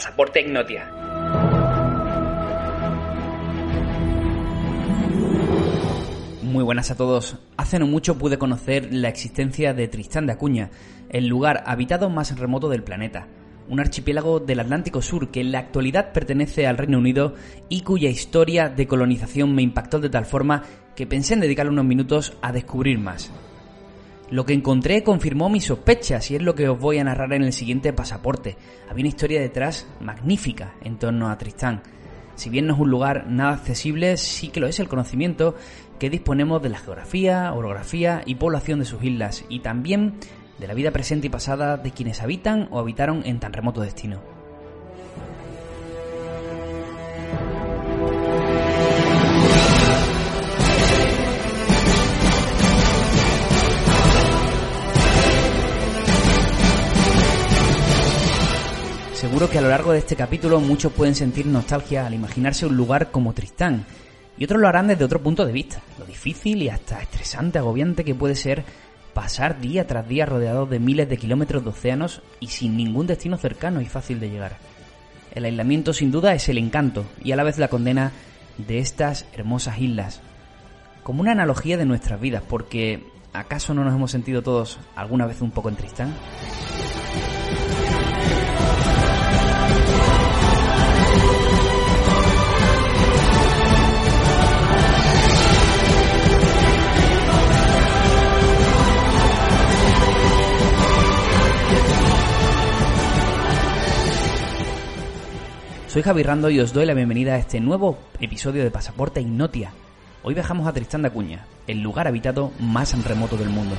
Pasaporte Ignotia. Muy buenas a todos. Hace no mucho pude conocer la existencia de Tristán de Acuña, el lugar habitado más remoto del planeta, un archipiélago del Atlántico Sur que en la actualidad pertenece al Reino Unido y cuya historia de colonización me impactó de tal forma que pensé en dedicarle unos minutos a descubrir más. Lo que encontré confirmó mis sospechas y es lo que os voy a narrar en el siguiente pasaporte. Había una historia detrás magnífica en torno a Tristán. Si bien no es un lugar nada accesible, sí que lo es el conocimiento que disponemos de la geografía, orografía y población de sus islas y también de la vida presente y pasada de quienes habitan o habitaron en tan remoto destino. Seguro que a lo largo de este capítulo muchos pueden sentir nostalgia al imaginarse un lugar como Tristán, y otros lo harán desde otro punto de vista, lo difícil y hasta estresante, agobiante que puede ser pasar día tras día rodeados de miles de kilómetros de océanos y sin ningún destino cercano y fácil de llegar. El aislamiento sin duda es el encanto y a la vez la condena de estas hermosas islas. Como una analogía de nuestras vidas, porque ¿acaso no nos hemos sentido todos alguna vez un poco en Tristán? Soy Javi Rando y os doy la bienvenida a este nuevo episodio de Pasaporte Ignotia. Hoy viajamos a Tristán de Acuña, el lugar habitado más remoto del mundo.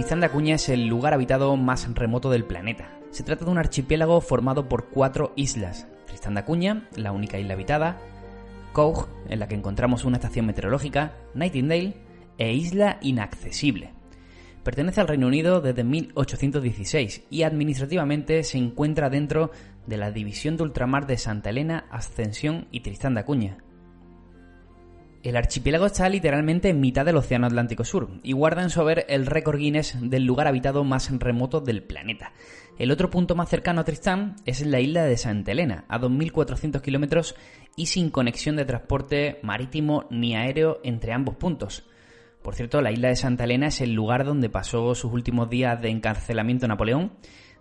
Tristán de Acuña es el lugar habitado más remoto del planeta. Se trata de un archipiélago formado por cuatro islas. Tristán de Acuña, la única isla habitada, Coug, en la que encontramos una estación meteorológica, Nightingale e Isla Inaccesible. Pertenece al Reino Unido desde 1816 y administrativamente se encuentra dentro de la división de ultramar de Santa Elena, Ascensión y Tristán de Acuña, el archipiélago está literalmente en mitad del Océano Atlántico Sur y guarda en su haber el récord Guinness del lugar habitado más remoto del planeta. El otro punto más cercano a Tristán es la isla de Santa Elena, a 2.400 kilómetros y sin conexión de transporte marítimo ni aéreo entre ambos puntos. Por cierto, la isla de Santa Elena es el lugar donde pasó sus últimos días de encarcelamiento Napoleón.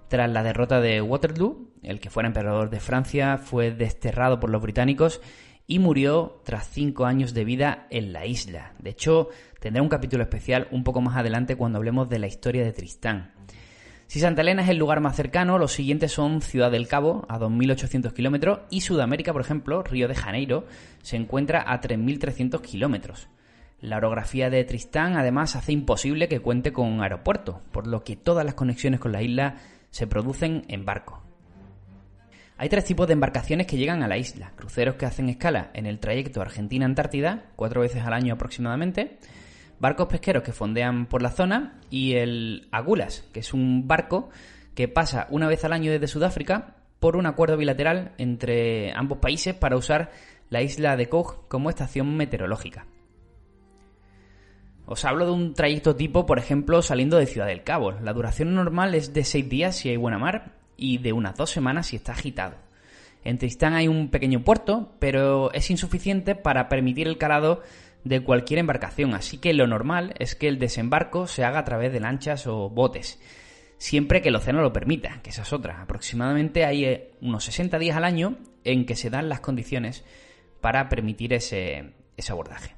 Tras la derrota de Waterloo, el que fuera emperador de Francia fue desterrado por los británicos y murió tras cinco años de vida en la isla. De hecho, tendrá un capítulo especial un poco más adelante cuando hablemos de la historia de Tristán. Si Santa Elena es el lugar más cercano, los siguientes son Ciudad del Cabo, a 2.800 kilómetros, y Sudamérica, por ejemplo, Río de Janeiro, se encuentra a 3.300 kilómetros. La orografía de Tristán, además, hace imposible que cuente con aeropuerto, por lo que todas las conexiones con la isla se producen en barco. Hay tres tipos de embarcaciones que llegan a la isla. Cruceros que hacen escala en el trayecto Argentina-Antártida, cuatro veces al año aproximadamente. Barcos pesqueros que fondean por la zona. Y el Agulas, que es un barco que pasa una vez al año desde Sudáfrica por un acuerdo bilateral entre ambos países para usar la isla de Koch como estación meteorológica. Os hablo de un trayecto tipo, por ejemplo, saliendo de Ciudad del Cabo. La duración normal es de seis días si hay buena mar y de unas dos semanas si está agitado. En Tristán hay un pequeño puerto, pero es insuficiente para permitir el calado de cualquier embarcación, así que lo normal es que el desembarco se haga a través de lanchas o botes. siempre que el océano lo permita, que esa es otra. Aproximadamente hay eh, unos 60 días al año en que se dan las condiciones para permitir ese, ese abordaje.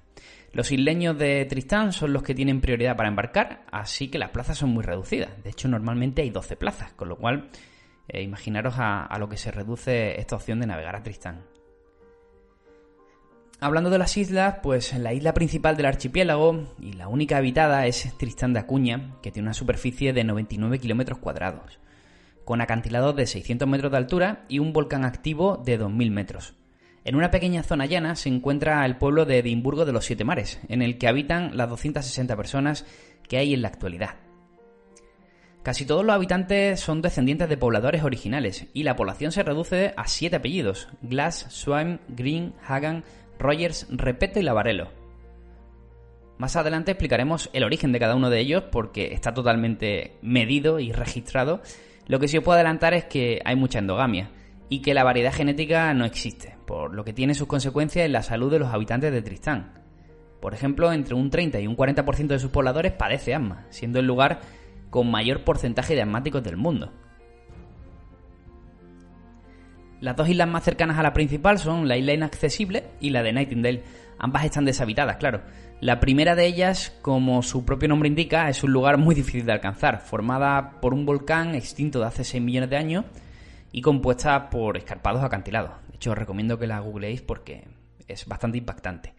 Los isleños de Tristán son los que tienen prioridad para embarcar, así que las plazas son muy reducidas. De hecho, normalmente hay 12 plazas, con lo cual eh, imaginaros a, lo que se reduce esta opción de navegar a Tristán. Hablando de las islas, pues la isla principal del archipiélago y la única habitada es Tristán de Acuña, que tiene una superficie de 99 kilómetros cuadrados, con acantilados de 600 metros de altura y un volcán activo de 2.000 metros. En una pequeña zona llana se encuentra el pueblo de Edimburgo de los Siete Mares, en el que habitan las 260 personas que hay en la actualidad. Casi todos los habitantes son descendientes de pobladores originales y la población se reduce a siete apellidos: Glass, Swain, Green, Hagan, Rogers, Repeto y Lavarello. Más adelante explicaremos el origen de cada uno de ellos porque está totalmente medido y registrado. Lo que sí os puedo adelantar es que hay mucha endogamia y que la variedad genética no existe, por lo que tiene sus consecuencias en la salud de los habitantes de Tristán. Por ejemplo, entre un 30 y un 40% de sus pobladores padece asma, siendo el lugar con mayor porcentaje de asmáticos del mundo. Las dos islas más cercanas a la principal son la isla inaccesible y la de Nightingale. Ambas están deshabitadas, claro. La primera de ellas, como su propio nombre indica, es un lugar muy difícil de alcanzar, formada por un volcán extinto de hace 6 millones de años y compuesta por escarpados acantilados. De hecho, os recomiendo que la googleéis porque es bastante impactante.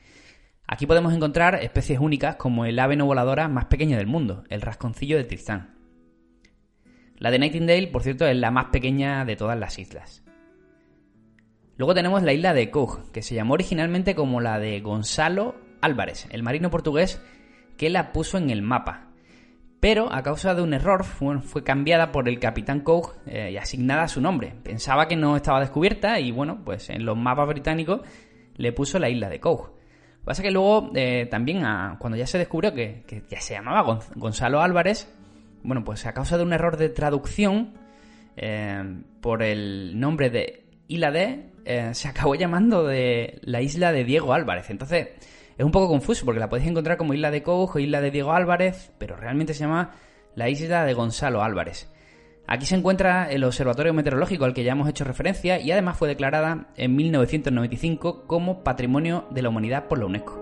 Aquí podemos encontrar especies únicas como el ave no voladora más pequeña del mundo, el rasconcillo de Tristán. La de Nightingale, por cierto, es la más pequeña de todas las islas. Luego tenemos la isla de Cook, que se llamó originalmente como la de Gonzalo Álvarez, el marino portugués que la puso en el mapa. Pero a causa de un error fue, cambiada por el capitán Cook eh, y asignada su nombre. Pensaba que no estaba descubierta y bueno, pues en los mapas británicos le puso la isla de Cook. Que pasa que luego eh, también cuando ya se descubrió que, ya se llamaba Gonzalo Álvarez, bueno, pues a causa de un error de traducción eh, por el nombre de Isla de eh, se acabó llamando de la isla de Diego Álvarez. Entonces, es un poco confuso porque la podéis encontrar como isla de Cojo, isla de Diego Álvarez, pero realmente se llama la isla de Gonzalo Álvarez. Aquí se encuentra el observatorio meteorológico al que ya hemos hecho referencia y además fue declarada en 1995 como Patrimonio de la Humanidad por la UNESCO.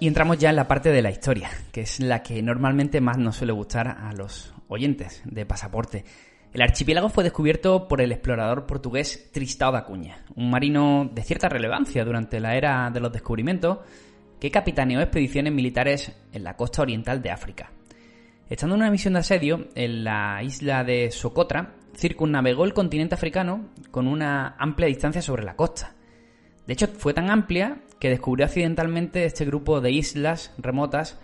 Y entramos ya en la parte de la historia, que es la que normalmente más nos suele gustar a los oyentes de pasaporte. El archipiélago fue descubierto por el explorador portugués Tristão da Cunha, un marino de cierta relevancia durante la era de los descubrimientos que capitaneó expediciones militares en la costa oriental de África. Estando en una misión de asedio en la isla de Socotra, circunnavegó el continente africano con una amplia distancia sobre la costa. De hecho, fue tan amplia que descubrió accidentalmente este grupo de islas remotas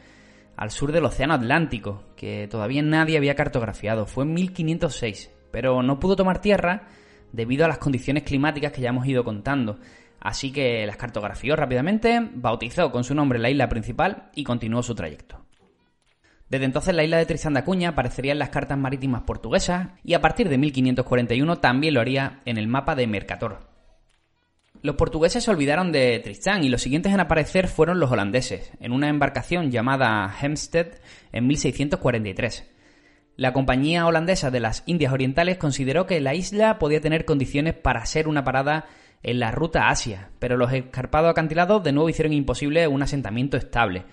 al sur del Océano Atlántico, que todavía nadie había cartografiado. Fue en 1506, pero no pudo tomar tierra debido a las condiciones climáticas que ya hemos ido contando. Así que las cartografió rápidamente, bautizó con su nombre la isla principal y continuó su trayecto. Desde entonces la isla de Tristan da Cunha aparecería en las cartas marítimas portuguesas y a partir de 1541 también lo haría en el mapa de Mercator, los portugueses se olvidaron de Tristán y los siguientes en aparecer fueron los holandeses, en una embarcación llamada Hempstead en 1643. La compañía holandesa de las Indias Orientales consideró que la isla podía tener condiciones para ser una parada en la ruta Asia, pero los escarpados acantilados de nuevo hicieron imposible un asentamiento estable,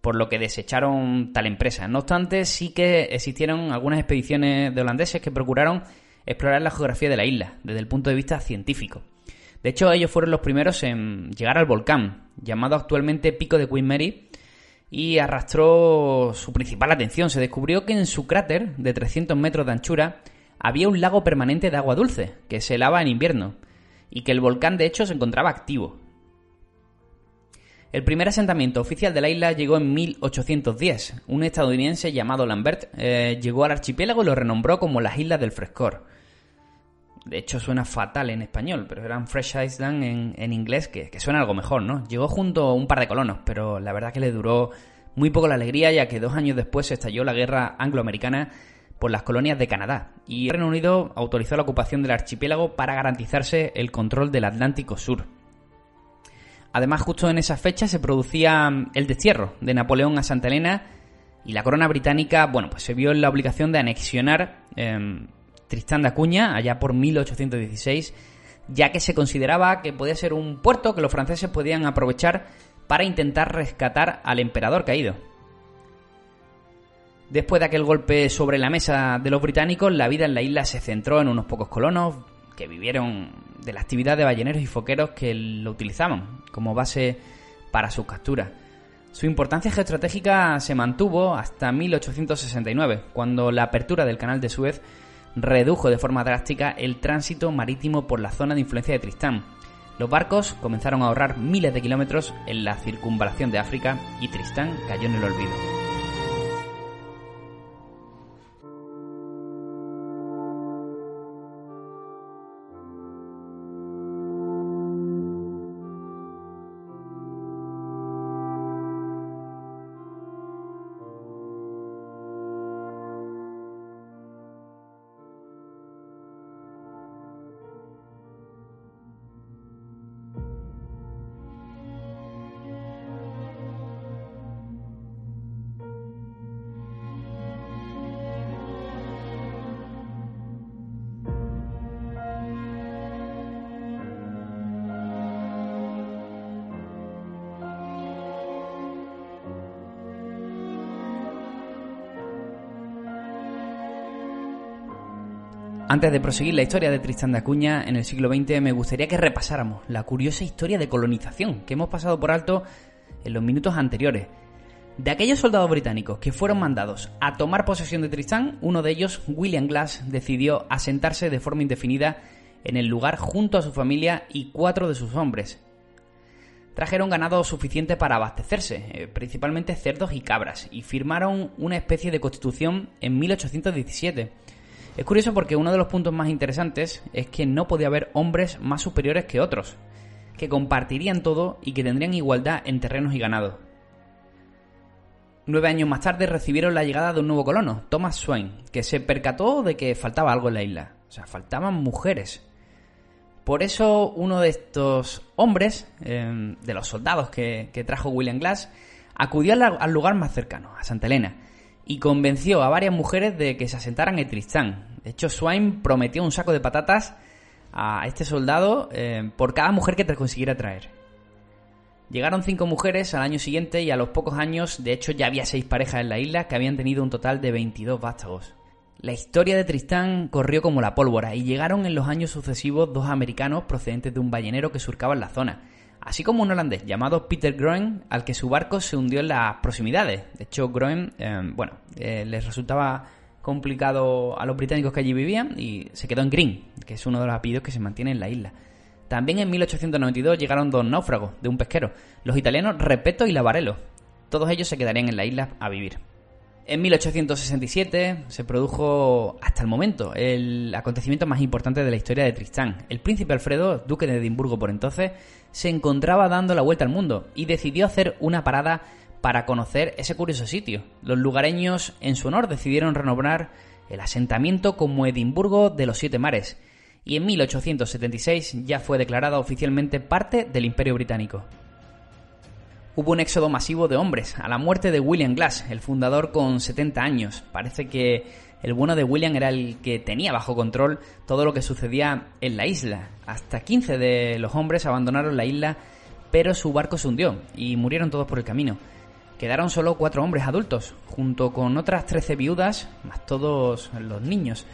por lo que desecharon tal empresa. No obstante, sí que existieron algunas expediciones de holandeses que procuraron explorar la geografía de la isla desde el punto de vista científico. De hecho, ellos fueron los primeros en llegar al volcán, llamado actualmente Pico de Queen Mary, y arrastró su principal atención. Se descubrió que en su cráter, de 300 metros de anchura, había un lago permanente de agua dulce, que se helaba en invierno, y que el volcán de hecho se encontraba activo. El primer asentamiento oficial de la isla llegó en 1810. Un estadounidense llamado Lambert eh, llegó al archipiélago y lo renombró como las Islas del Frescor. De hecho suena fatal en español, pero eran Fresh Island en, en inglés, que, suena algo mejor, ¿no? Llegó junto a un par de colonos, pero la verdad que le duró muy poco la alegría, ya que dos años después se estalló la guerra angloamericana por las colonias de Canadá, y el Reino Unido autorizó la ocupación del archipiélago para garantizarse el control del Atlántico Sur. Además, justo en esa fecha se producía el destierro de Napoleón a Santa Elena y la corona británica, bueno, pues se vio en la obligación de anexionar eh, Tristán de Acuña allá por 1816, ya que se consideraba que podía ser un puerto que los franceses podían aprovechar para intentar rescatar al emperador caído. Después de aquel golpe sobre la mesa de los británicos, la vida en la isla se centró en unos pocos colonos que vivieron de la actividad de balleneros y foqueros que lo utilizaban como base para sus capturas. Su importancia geoestratégica se mantuvo hasta 1869, cuando la apertura del canal de Suez redujo de forma drástica el tránsito marítimo por la zona de influencia de Tristán. Los barcos comenzaron a ahorrar miles de kilómetros en la circunvalación de África y Tristán cayó en el olvido. Antes de proseguir la historia de Tristán de Acuña en el siglo XX, me gustaría que repasáramos la curiosa historia de colonización que hemos pasado por alto en los minutos anteriores. De aquellos soldados británicos que fueron mandados a tomar posesión de Tristán, uno de ellos, William Glass, decidió asentarse de forma indefinida en el lugar junto a su familia y cuatro de sus hombres. Trajeron ganado suficiente para abastecerse, eh, principalmente cerdos y cabras, y firmaron una especie de constitución en 1817 es curioso porque uno de los puntos más interesantes es que no podía haber hombres más superiores que otros, que compartirían todo y que tendrían igualdad en terrenos y ganado. Nueve años más tarde recibieron la llegada de un nuevo colono, Thomas Swain, que se percató de que faltaba algo en la isla. O sea, faltaban mujeres. Por eso uno de estos hombres, em, de los soldados que, trajo William Glass, acudió al lugar más cercano, a Santa Elena, y convenció a varias mujeres de que se asentaran en Tristán. De hecho, Swain prometió un saco de patatas a este soldado eh, por cada mujer que te consiguiera traer. Llegaron cinco mujeres al año siguiente y a los pocos años, de hecho, ya había seis parejas en la isla que habían tenido un total de 22 vástagos. La historia de Tristán corrió como la pólvora y llegaron en los años sucesivos dos americanos procedentes de un ballenero que surcaba la zona así como un holandés llamado Peter Groen, al que su barco se hundió en las proximidades. De hecho, Groen, eh, bueno, eh, les resultaba complicado a los británicos que allí vivían y se quedó en Green, que es uno de los apellidos que se mantiene en la isla. También en 1892 llegaron dos náufragos de un pesquero, los italianos Repeto y Lavarello. Todos ellos se quedarían en la isla a vivir. En 1867 se produjo, hasta el momento, el acontecimiento más importante de la historia de Tristán. El príncipe Alfredo, duque de Edimburgo por entonces, se encontraba dando la vuelta al mundo y decidió hacer una parada para conocer ese curioso sitio. Los lugareños, en su honor, decidieron renovar el asentamiento como Edimburgo de los Siete Mares, y en 1876 ya fue declarada oficialmente parte del Imperio Británico hubo un éxodo masivo de hombres a la muerte de William Glass, el fundador con 70 años. Parece que el bueno de William era el que tenía bajo control todo lo que sucedía en la isla. Hasta 15 de los hombres abandonaron la isla, pero su barco se hundió y murieron todos por el camino. Quedaron solo cuatro hombres adultos, junto con otras 13 viudas, más todos los niños.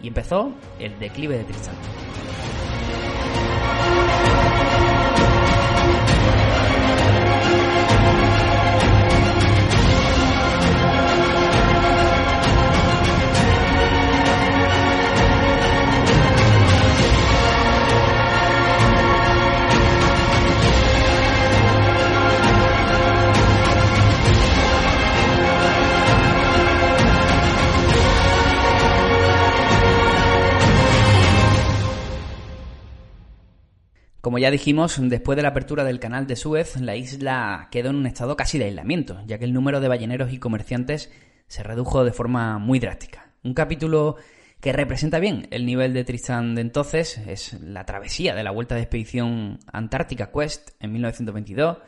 Y empezó el declive de Tristán. Como ya dijimos, después de la apertura del canal de Suez, la isla quedó en un estado casi de aislamiento, ya que el número de balleneros y comerciantes se redujo de forma muy drástica. Un capítulo que representa bien el nivel de Tristan de entonces es la travesía de la vuelta de expedición Antártica Quest en 1922,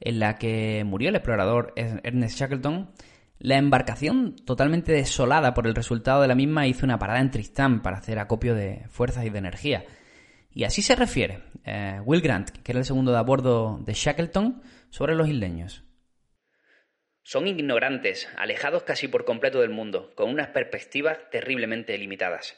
en la que murió el explorador Ernest Shackleton. La embarcación, totalmente desolada por el resultado de la misma, hizo una parada en Tristán para hacer acopio de fuerzas y de energía. Y así se refiere eh, Will Grant, que era el segundo de a bordo de Shackleton, sobre los isleños. Son ignorantes, alejados casi por completo del mundo, con unas perspectivas terriblemente limitadas.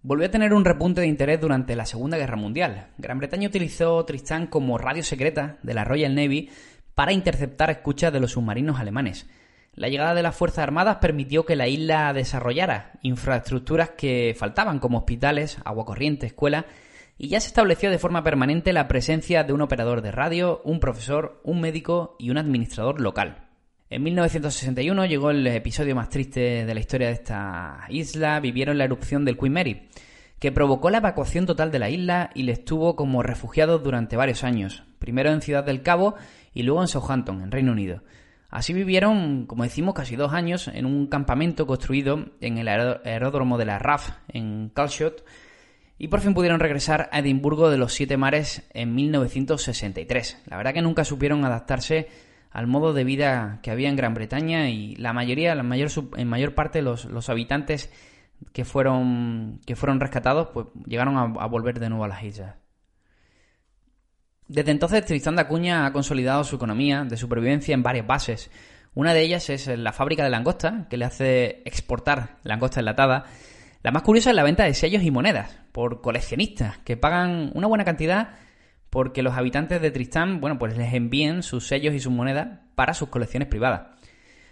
Volvió a tener un repunte de interés durante la Segunda Guerra Mundial. Gran Bretaña utilizó Tristán como radio secreta de la Royal Navy para interceptar escuchas de los submarinos alemanes. La llegada de las Fuerzas Armadas permitió que la isla desarrollara infraestructuras que faltaban, como hospitales, agua corriente, escuelas, y ya se estableció de forma permanente la presencia de un operador de radio, un profesor, un médico y un administrador local. En 1961 llegó el episodio más triste de la historia de esta isla, vivieron la erupción del Queen Mary, que provocó la evacuación total de la isla y les tuvo como refugiados durante varios años, primero en Ciudad del Cabo y luego en Southampton, en Reino Unido. Así vivieron, como decimos, casi dos años en un campamento construido en el aeródromo de la RAF en Calshot y por fin pudieron regresar a Edimburgo de los Siete Mares en 1963. La verdad que nunca supieron adaptarse al modo de vida que había en Gran Bretaña y la mayoría, la mayor, en mayor parte los, los habitantes que fueron, que fueron rescatados pues llegaron a, a volver de nuevo a las islas. Desde entonces, Tristán de Acuña ha consolidado su economía de supervivencia en varias bases. Una de ellas es la fábrica de langosta, que le hace exportar langosta enlatada. La más curiosa es la venta de sellos y monedas por coleccionistas, que pagan una buena cantidad porque los habitantes de Tristán, bueno, pues les envíen sus sellos y sus monedas para sus colecciones privadas.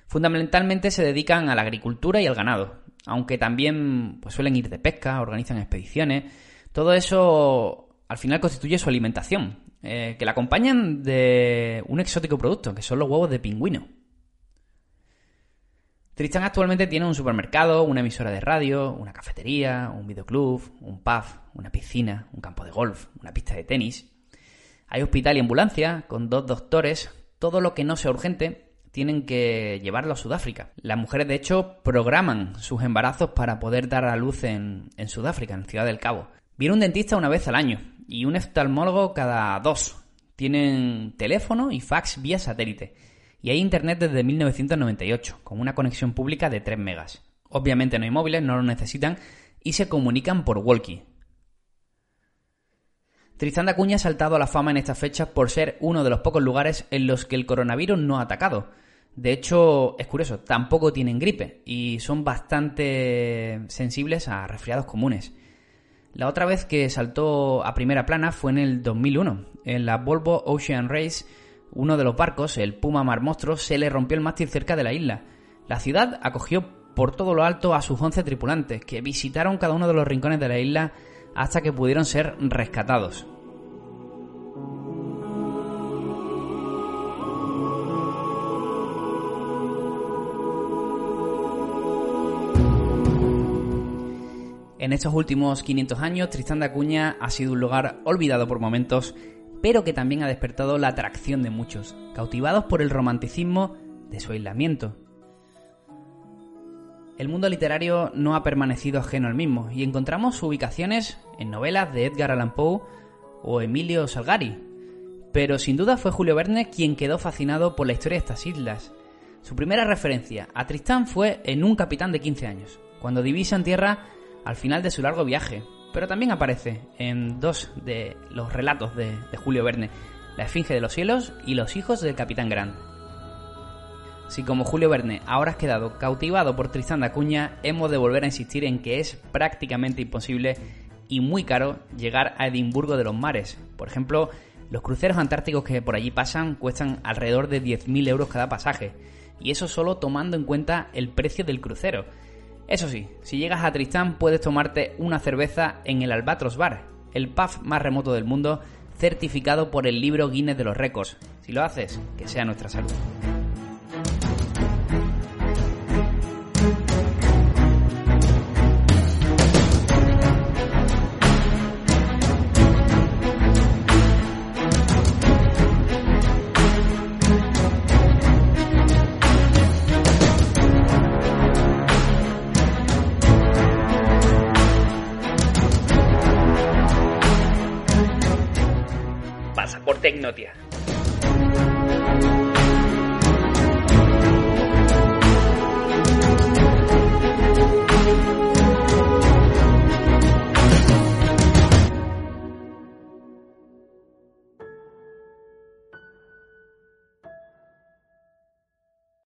Fundamentalmente se dedican a la agricultura y al ganado, aunque también pues, suelen ir de pesca, organizan expediciones. Todo eso al final constituye su alimentación, eh, que la acompañan de un exótico producto, que son los huevos de pingüino. Tristan actualmente tiene un supermercado, una emisora de radio, una cafetería, un videoclub, un pub, una piscina, un campo de golf, una pista de tenis. Hay hospital y ambulancia con dos doctores. Todo lo que no sea urgente tienen que llevarlo a Sudáfrica. Las mujeres, de hecho, programan sus embarazos para poder dar a luz en, en Sudáfrica, en Ciudad del Cabo. Viene un dentista una vez al año y un oftalmólogo cada dos. Tienen teléfono y fax vía satélite. Y hay internet desde 1998, con una conexión pública de 3 megas. Obviamente no hay móviles, no lo necesitan y se comunican por walkie. Tristán de Acuña ha saltado a la fama en estas fechas por ser uno de los pocos lugares en los que el coronavirus no ha atacado. De hecho, es curioso, tampoco tienen gripe y son bastante sensibles a resfriados comunes. La otra vez que saltó a primera plana fue en el 2001. En la Volvo Ocean Race, uno de los barcos, el Puma Mar Monstruo, se le rompió el mástil cerca de la isla. La ciudad acogió por todo lo alto a sus 11 tripulantes, que visitaron cada uno de los rincones de la isla hasta que pudieron ser rescatados. En estos últimos 500 años, Tristán de Acuña ha sido un lugar olvidado por momentos, pero que también ha despertado la atracción de muchos, cautivados por el romanticismo de su aislamiento. El mundo literario no ha permanecido ajeno al mismo, y encontramos ubicaciones en novelas de Edgar Allan Poe o Emilio Salgari, pero sin duda fue Julio Verne quien quedó fascinado por la historia de estas islas. Su primera referencia a Tristán fue en Un capitán de 15 años, cuando divisan tierra al final de su largo viaje, pero también aparece en dos de los relatos de, Julio Verne, La Esfinge de los Cielos y Los Hijos del Capitán Grant. Si como Julio Verne ahora has quedado cautivado por Tristán de Acuña, hemos de volver a insistir en que es prácticamente imposible y muy caro llegar a Edimburgo de los Mares. Por ejemplo, los cruceros antárticos que por allí pasan cuestan alrededor de 10.000 euros cada pasaje, y eso solo tomando en cuenta el precio del crucero. Eso sí, si llegas a Tristán puedes tomarte una cerveza en el Albatros Bar, el pub más remoto del mundo, certificado por el libro Guinness de los Récords. Si lo haces, que sea nuestra salud.